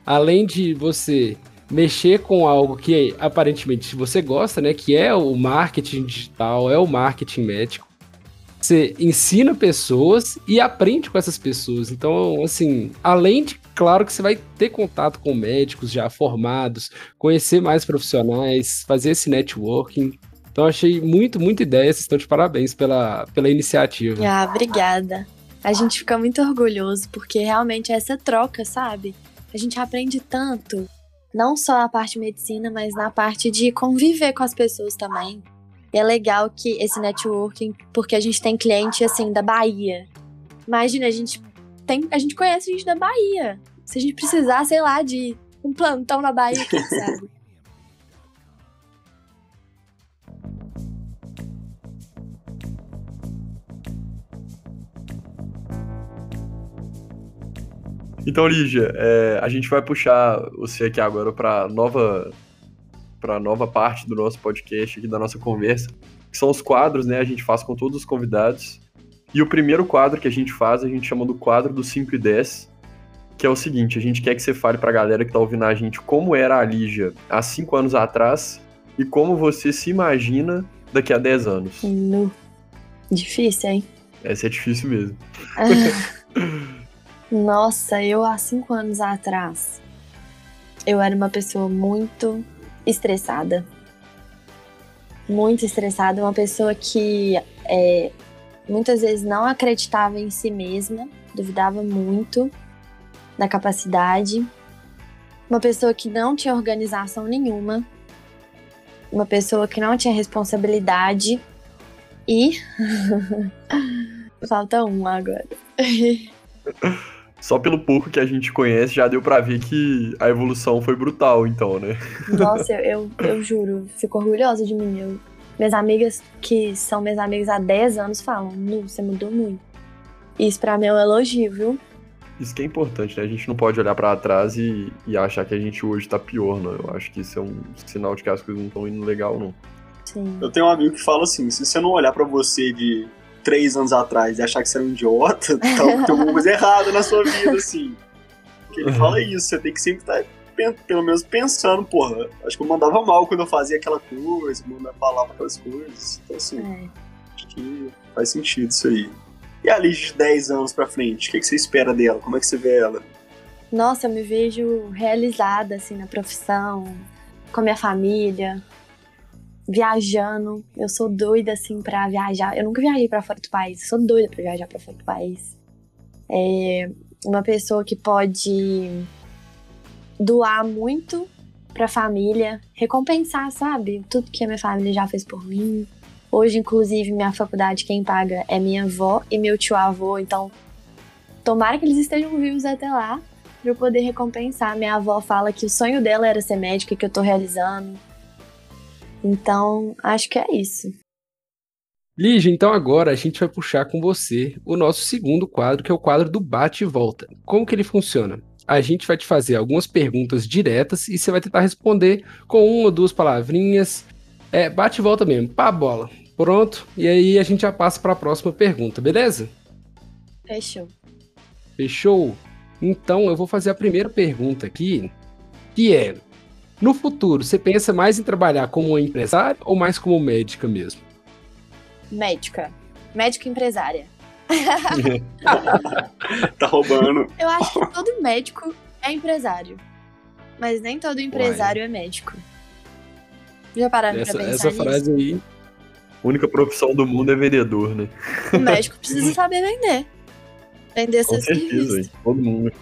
além de você mexer com algo que aparentemente você gosta, né, que é o marketing digital, é o marketing médico, você ensina pessoas e aprende com essas pessoas. Então, assim, além de, claro que você vai ter contato com médicos já formados, conhecer mais profissionais, fazer esse networking. Então, achei muito, muito ideia. Vocês estão de parabéns pela, pela iniciativa. Ah, obrigada. A gente fica muito orgulhoso, porque realmente é essa troca, sabe? A gente aprende tanto, não só na parte de medicina, mas na parte de conviver com as pessoas também. E é legal que esse networking, porque a gente tem cliente assim da Bahia. Imagina, a gente tem, a gente conhece gente da Bahia. Se a gente precisar, sei lá, de um plantão na Bahia, quem sabe? Então, Lígia, é, a gente vai puxar você aqui agora para nova para nova parte do nosso podcast aqui da nossa conversa, que são os quadros, né? A gente faz com todos os convidados. E o primeiro quadro que a gente faz, a gente chama do quadro do 5 e 10, que é o seguinte, a gente quer que você fale pra galera que tá ouvindo a gente como era a Lígia há 5 anos atrás e como você se imagina daqui a 10 anos. No. Difícil, hein? Essa é difícil mesmo. Nossa, eu há cinco anos atrás, eu era uma pessoa muito estressada. Muito estressada, uma pessoa que é, muitas vezes não acreditava em si mesma, duvidava muito da capacidade. Uma pessoa que não tinha organização nenhuma. Uma pessoa que não tinha responsabilidade. E. Falta um agora. Só pelo pouco que a gente conhece, já deu pra ver que a evolução foi brutal, então, né? Nossa, eu, eu, eu juro, fico orgulhosa de mim. Eu, minhas amigas, que são minhas amigas há 10 anos, falam: Nu, você mudou muito. Isso pra mim é um elogio, viu? Isso que é importante, né? A gente não pode olhar pra trás e, e achar que a gente hoje tá pior, não. Eu acho que isso é um sinal de que as coisas não estão indo legal, não. Sim. Eu tenho um amigo que fala assim: se você não olhar pra você de três anos atrás e achar que você era um idiota, então tem alguma coisa errada na sua vida, assim. Porque ele fala isso, você tem que sempre estar, pen- pelo menos, pensando, porra, acho que eu mandava mal quando eu fazia aquela coisa, mandava falava aquelas coisas. Então, assim, É. acho que faz sentido isso aí. E a Liz de 10 anos pra frente, o que, que você espera dela? Como é que você vê ela? Nossa, eu me vejo realizada, assim, na profissão, com a minha família, viajando. Eu sou doida, assim, pra viajar. Eu nunca viajei pra fora do país, sou doida pra viajar pra fora do país. É uma pessoa que pode doar muito pra família, recompensar, sabe? Tudo que a minha família já fez por mim. Hoje, inclusive, minha faculdade, quem paga é minha avó e meu tio-avô, então tomara que eles estejam vivos até lá pra eu poder recompensar. Minha avó fala que o sonho dela era ser médica, que eu tô realizando. Então, acho que é isso. Lígia, então agora a gente vai puxar com você o nosso segundo quadro, que é o quadro do bate e volta. Como que ele funciona? A gente vai te fazer algumas perguntas diretas e você vai tentar responder com uma ou duas palavrinhas. É, bate e volta mesmo, pá bola. Pronto, e aí a gente já passa para a próxima pergunta, beleza? Fechou. Fechou? Então eu vou fazer a primeira pergunta aqui, que é: no futuro, você pensa mais em trabalhar como empresária ou mais como médica mesmo? Médica. Médica empresária. Tá roubando. Eu acho que todo médico é empresário. Mas nem todo empresário é médico. Já pararam Essa, pra pensar essa nisso? frase aí. A única profissão do mundo é vendedor, né? O médico precisa saber vender. Vender Com seus certeza, serviços. todo mundo.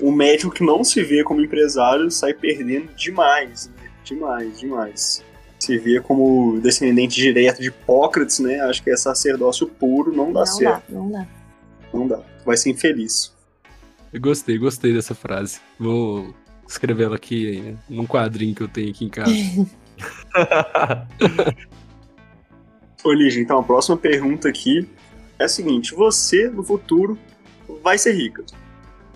O médico que não se vê como empresário sai perdendo demais, né? Demais, demais. Se vê como descendente direto de Hipócrates, né? Acho que é sacerdócio puro, não dá Não certo. dá, não dá. Não dá. Vai ser infeliz. Eu gostei, gostei dessa frase. Vou escrever ela aqui num quadrinho que eu tenho aqui em casa. Ô, Lígia, então a próxima pergunta aqui é a seguinte: você, no futuro, vai ser rica.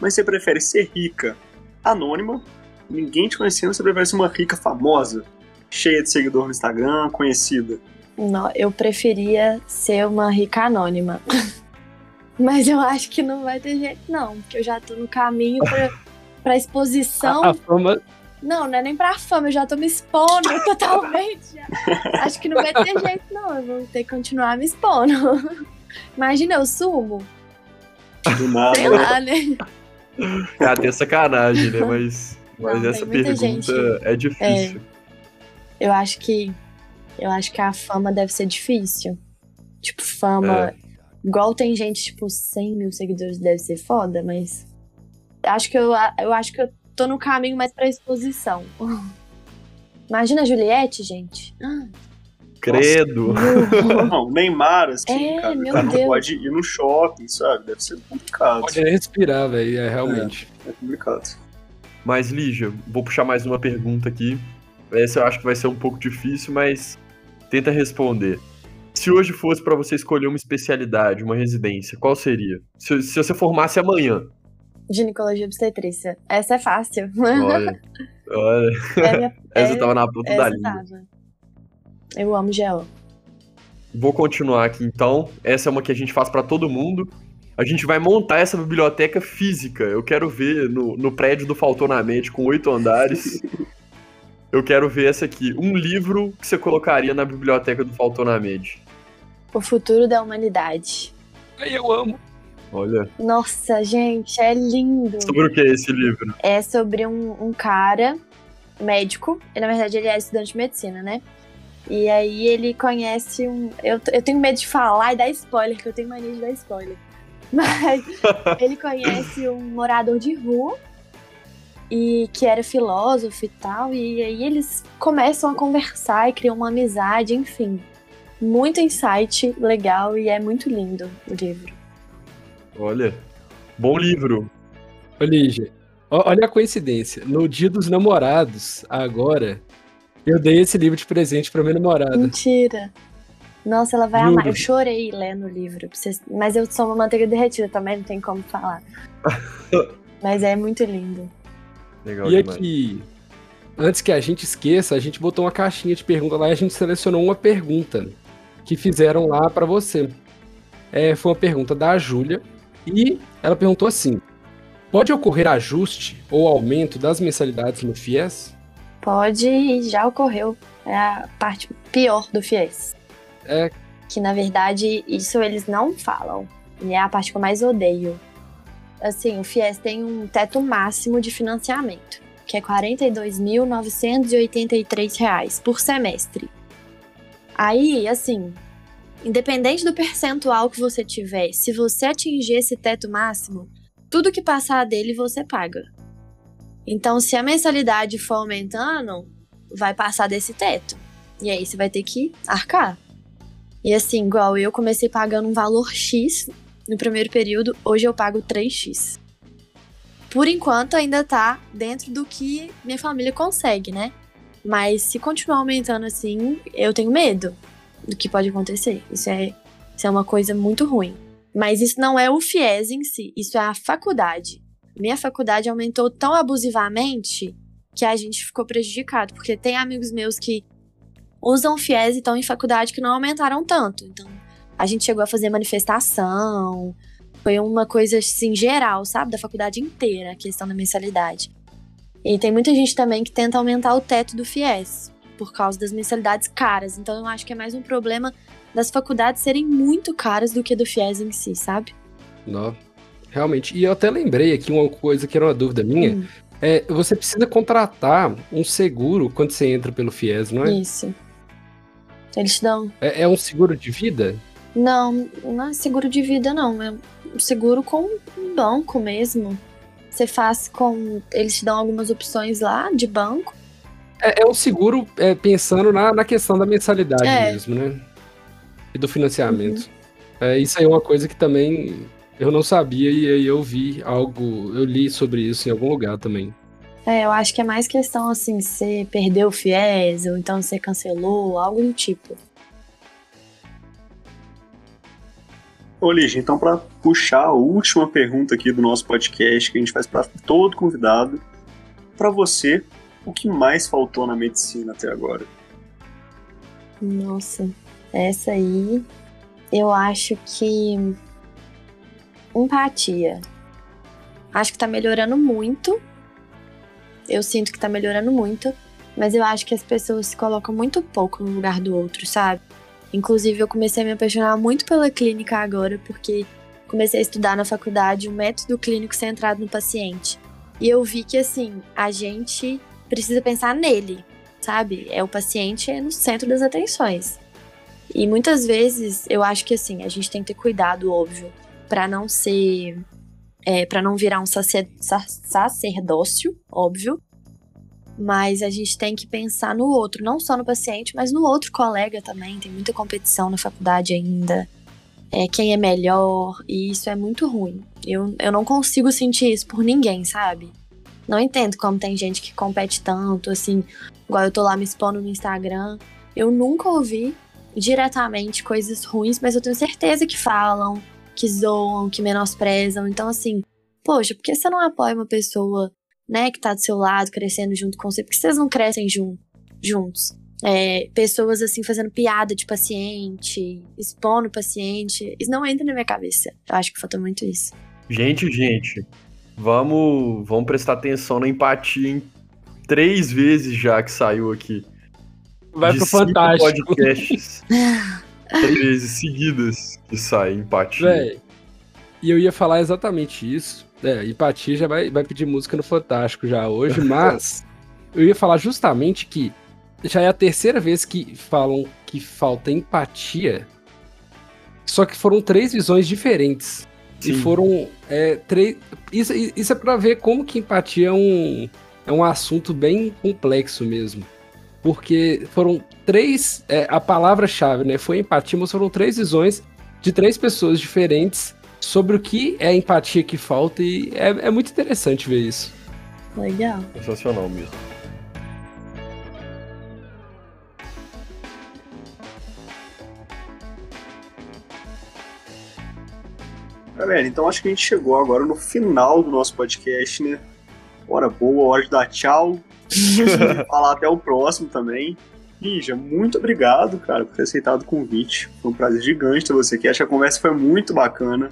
Mas você prefere ser rica anônima, ninguém te conhecendo, você prefere ser uma rica famosa, cheia de seguidor no Instagram, conhecida? Não, eu preferia ser uma rica anônima. Mas eu acho que não vai ter jeito, não. Porque eu já tô no caminho pra, pra exposição. A, a fama. Não, não é nem pra fama, eu já tô me expondo totalmente. Acho que não vai ter jeito, não. Eu vou ter que continuar me expondo. Imagina, eu sumo. Do nada. Sei lá, né? É até sacanagem, né? Mas, mas Não, essa pergunta gente- é difícil. Eu acho que Eu acho que a fama deve ser difícil. Tipo, fama. É. Igual tem gente, tipo, 100 mil seguidores deve ser foda, mas. Acho que eu, eu acho que eu tô no caminho mais pra exposição. Imagina a Juliette, gente. Ah, Credo. Não, Neymar, assim, É, cara, o cara não Deus. pode ir no shopping, sabe? Deve ser complicado. Pode respirar, velho, é realmente. É complicado. Mas, Lígia, vou puxar mais uma pergunta aqui. Essa eu acho que vai ser um pouco difícil, mas tenta responder. Se hoje fosse pra você escolher uma especialidade, uma residência, qual seria? Se, se você formasse amanhã. Ginecologia obstetrícia. Essa é fácil. Olha, olha, É minha- essa é- tava na ponta da língua. tava. Eu amo GO. Vou continuar aqui então. Essa é uma que a gente faz pra todo mundo. A gente vai montar essa biblioteca física. Eu quero ver no, no prédio do Faltonamente com oito andares. Eu quero ver essa aqui. Um livro que você colocaria na biblioteca do Faltonamente. O futuro da humanidade. Aí eu amo. Olha. Nossa, gente, é lindo. Sobre o que é esse livro? É sobre um, um cara médico. E, na verdade, ele é estudante de medicina, né? E aí ele conhece um. Eu, eu tenho medo de falar e dar spoiler, que eu tenho mania de dar spoiler. Mas ele conhece um morador de rua e que era filósofo e tal. E aí eles começam a conversar e criam uma amizade, enfim. Muito insight legal e é muito lindo o livro. Olha. Bom livro. Ô, Lígia, ó- olha a coincidência. No dia dos namorados, agora, eu dei esse livro de presente pra minha namorada. Mentira. Nossa, ela vai Juro. amar. Eu chorei lendo o livro. vocês- Mas eu sou uma manteiga derretida também, não tem como falar. Mas é muito lindo. Legal E demais. aqui, antes que a gente esqueça, a gente botou uma caixinha de pergunta lá e a gente selecionou uma pergunta que fizeram lá pra você. É, foi uma pergunta da Júlia e ela perguntou assim: Pode ocorrer ajuste ou aumento das mensalidades no FIES? Pode e já ocorreu. É a parte pior do FIES. É. Que na verdade isso eles não falam. E é a parte que eu mais odeio. Assim, o FIES tem um teto máximo de financiamento, que é 42.983 reais por semestre. Aí, assim, independente do percentual que você tiver, se você atingir esse teto máximo, tudo que passar dele você paga. Então, se a mensalidade for aumentando, vai passar desse teto. E aí você vai ter que arcar. E assim, igual eu comecei pagando um valor X no primeiro período, hoje eu pago 3x. Por enquanto ainda tá dentro do que minha família consegue, né? Mas se continuar aumentando assim, eu tenho medo do que pode acontecer. Isso é, isso é uma coisa muito ruim. Mas isso não é o FIES em si, isso é a faculdade. Minha faculdade aumentou tão abusivamente que a gente ficou prejudicado, porque tem amigos meus que usam FIES e estão em faculdade que não aumentaram tanto. Então, a gente chegou a fazer manifestação, foi uma coisa assim geral, sabe, da faculdade inteira, a questão da mensalidade. E tem muita gente também que tenta aumentar o teto do FIES por causa das mensalidades caras. Então, eu acho que é mais um problema das faculdades serem muito caras do que do FIES em si, sabe? Não. Realmente. E eu até lembrei aqui uma coisa que era uma dúvida minha. Hum, É, você precisa contratar um seguro quando você entra pelo FIES, não é? Isso. Eles te dão É, é um seguro de vida? Não, não é seguro de vida, não. É um seguro com um banco mesmo. Você faz com. Eles te dão algumas opções lá de banco. É, é um seguro é, pensando na, na questão da mensalidade É. mesmo, né? E do financiamento. É, isso aí é uma coisa que também eu não sabia e aí eu vi algo, eu li sobre isso em algum lugar também. É, eu acho que é mais questão assim, você perdeu o FIES, ou então você cancelou, algo do tipo. Ô, Lígia, então para puxar a última pergunta aqui do nosso podcast que a gente faz para todo convidado, para você, o que mais faltou na medicina até agora? Nossa, essa aí eu acho que. Empatia. Acho que tá melhorando muito. Eu sinto que tá melhorando muito. Mas eu acho que as pessoas se colocam muito pouco no lugar do outro, sabe? Inclusive, eu comecei a me apaixonar muito pela clínica agora, porque comecei a estudar na faculdade o método clínico centrado no paciente. E eu vi que, assim, a gente precisa pensar nele. sabe? É o paciente é no centro das atenções. E muitas vezes eu acho que assim, a gente tem que ter cuidado, óbvio, para não ser. É, para não virar um sacer, sacerdócio, óbvio. Mas a gente tem que pensar no outro, não só no paciente, mas no outro colega também. Tem muita competição na faculdade ainda. É, quem é melhor, e isso é muito ruim. Eu, eu não consigo sentir isso por ninguém, sabe? Não entendo como tem gente que compete tanto, assim, igual eu tô lá me expondo no Instagram. Eu nunca ouvi diretamente coisas ruins, mas eu tenho certeza que falam, que zoam, que menosprezam. Então, assim, poxa, por que você não apoia uma pessoa, né, que tá do seu lado, crescendo junto com você? Por que vocês não crescem jun juntos? É, pessoas, assim, fazendo piada de paciente, expondo o paciente. Isso não entra na minha cabeça. Eu acho que falta muito isso. Gente, gente, vamos, vamos prestar atenção na empatia em três vezes já que saiu aqui. Vai de pro Fantástico. podcasts. três vezes seguidas que sai empatia. Véi, e eu ia falar exatamente isso. É, empatia já vai, vai pedir música no Fantástico já hoje, mas eu ia falar justamente que já é a terceira vez que falam que falta empatia. Só que foram três visões diferentes. Sim. E foram é, três. Isso, isso é para ver como que empatia é um, é um assunto bem complexo mesmo. Porque foram três. É, a palavra-chave, né? Foi empatia, mas foram três visões de três pessoas diferentes sobre o que é a empatia que falta. E é, é muito interessante ver isso. Legal. Sensacional mesmo. Galera, então acho que a gente chegou agora no final do nosso podcast, né? Hora boa, hora de dar tchau. Falar até o próximo também. Lígia, muito obrigado, cara, por ter aceitado o convite. Foi um prazer gigante ter você aqui. Acho que a conversa foi muito bacana.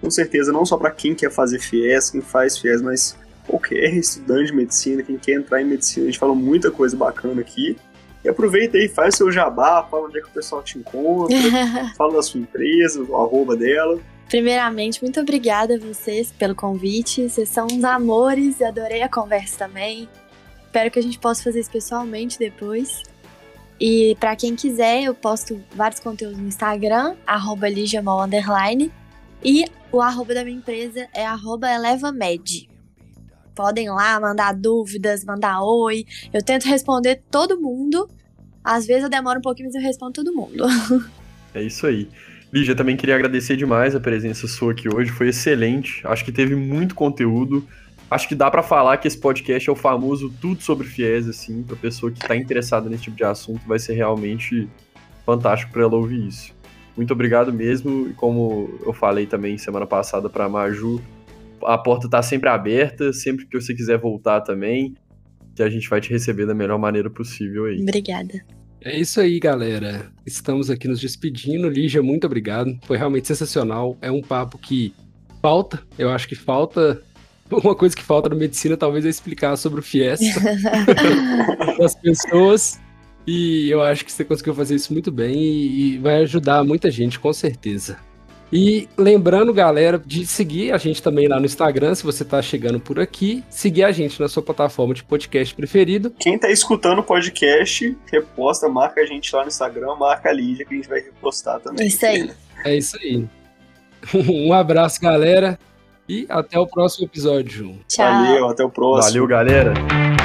Com certeza, não só para quem quer fazer FIES, quem faz FIES, mas qualquer estudante de medicina, quem quer entrar em medicina. A gente falou muita coisa bacana aqui. E aproveita aí, faz seu jabá, fala onde é que o pessoal te encontra, fala da sua empresa, o arroba dela. Primeiramente, muito obrigada a vocês pelo convite. Vocês são uns amores, adorei a conversa também. Espero que a gente possa fazer isso pessoalmente depois. E para quem quiser, eu posto vários conteúdos no Instagram, arroba e o arroba da minha empresa é arroba elevamed. Podem lá mandar dúvidas, mandar oi. Eu tento responder todo mundo. Às vezes eu demoro um pouquinho, mas eu respondo todo mundo. É isso aí. Lígia, também queria agradecer demais a presença sua aqui hoje, foi excelente. Acho que teve muito conteúdo. Acho que dá para falar que esse podcast é o famoso tudo sobre FIES, assim, pra pessoa que tá interessada nesse tipo de assunto, vai ser realmente fantástico para ela ouvir isso. Muito obrigado mesmo, e como eu falei também semana passada para Maju, a porta tá sempre aberta, sempre que você quiser voltar também, que a gente vai te receber da melhor maneira possível aí. Obrigada. É isso aí, galera. Estamos aqui nos despedindo. Lígia, muito obrigado. Foi realmente sensacional. É um papo que falta. Eu acho que falta. Uma coisa que falta na medicina talvez é explicar sobre o FIES das pessoas. E eu acho que você conseguiu fazer isso muito bem e vai ajudar muita gente, com certeza. E lembrando, galera, de seguir a gente também lá no Instagram, se você está chegando por aqui, seguir a gente na sua plataforma de podcast preferido. Quem está escutando o podcast, reposta, marca a gente lá no Instagram, marca a Lídia, que a gente vai repostar também. Isso aí. É isso aí. Um abraço, galera, e até o próximo episódio. Tchau. Valeu, até o próximo. Valeu, galera.